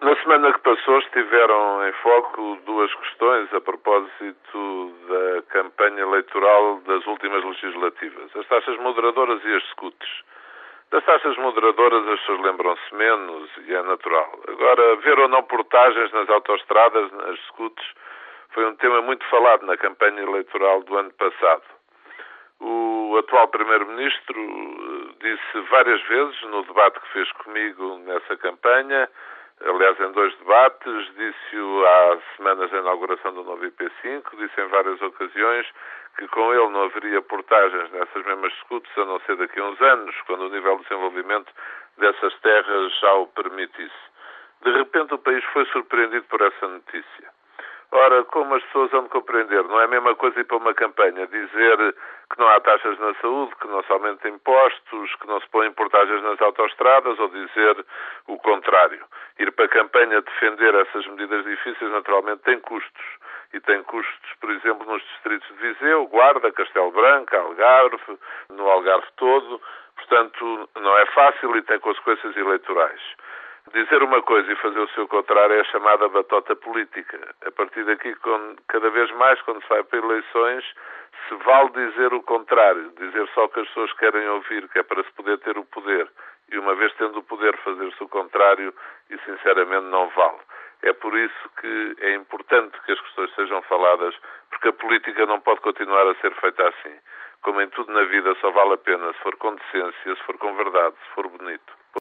Na semana que passou estiveram em foco duas questões a propósito da campanha eleitoral das últimas legislativas: as taxas moderadoras e as scouts. Das taxas moderadoras as pessoas lembram-se menos e é natural. Agora, ver ou não portagens nas autoestradas, nas scouts, foi um tema muito falado na campanha eleitoral do ano passado. O atual Primeiro-Ministro eh, disse várias vezes no debate que fez comigo nessa campanha aliás, em dois debates, disse-o há semanas da inauguração do novo IP5, disse em várias ocasiões que com ele não haveria portagens nessas mesmas escutas, a não ser daqui a uns anos, quando o nível de desenvolvimento dessas terras já o permitisse. De repente o país foi surpreendido por essa notícia. Ora, como as pessoas vão compreender, não é a mesma coisa ir para uma campanha dizer que não há taxas na saúde, que não se aumentam impostos, que não se põem portagens nas autoestradas ou dizer o contrário. Ir para a campanha defender essas medidas difíceis naturalmente tem custos. E tem custos, por exemplo, nos distritos de Viseu, Guarda, Castelo Branco, Algarve, no Algarve todo. Portanto, não é fácil e tem consequências eleitorais. Dizer uma coisa e fazer o seu contrário é a chamada batota política. A partir daqui, cada vez mais, quando se vai para eleições, se vale dizer o contrário, dizer só o que as pessoas querem ouvir, que é para se poder ter o poder. E uma vez tendo o poder, fazer-se o contrário e, sinceramente, não vale. É por isso que é importante que as questões sejam faladas, porque a política não pode continuar a ser feita assim. Como em tudo na vida, só vale a pena se for com decência, se for com verdade, se for bonito.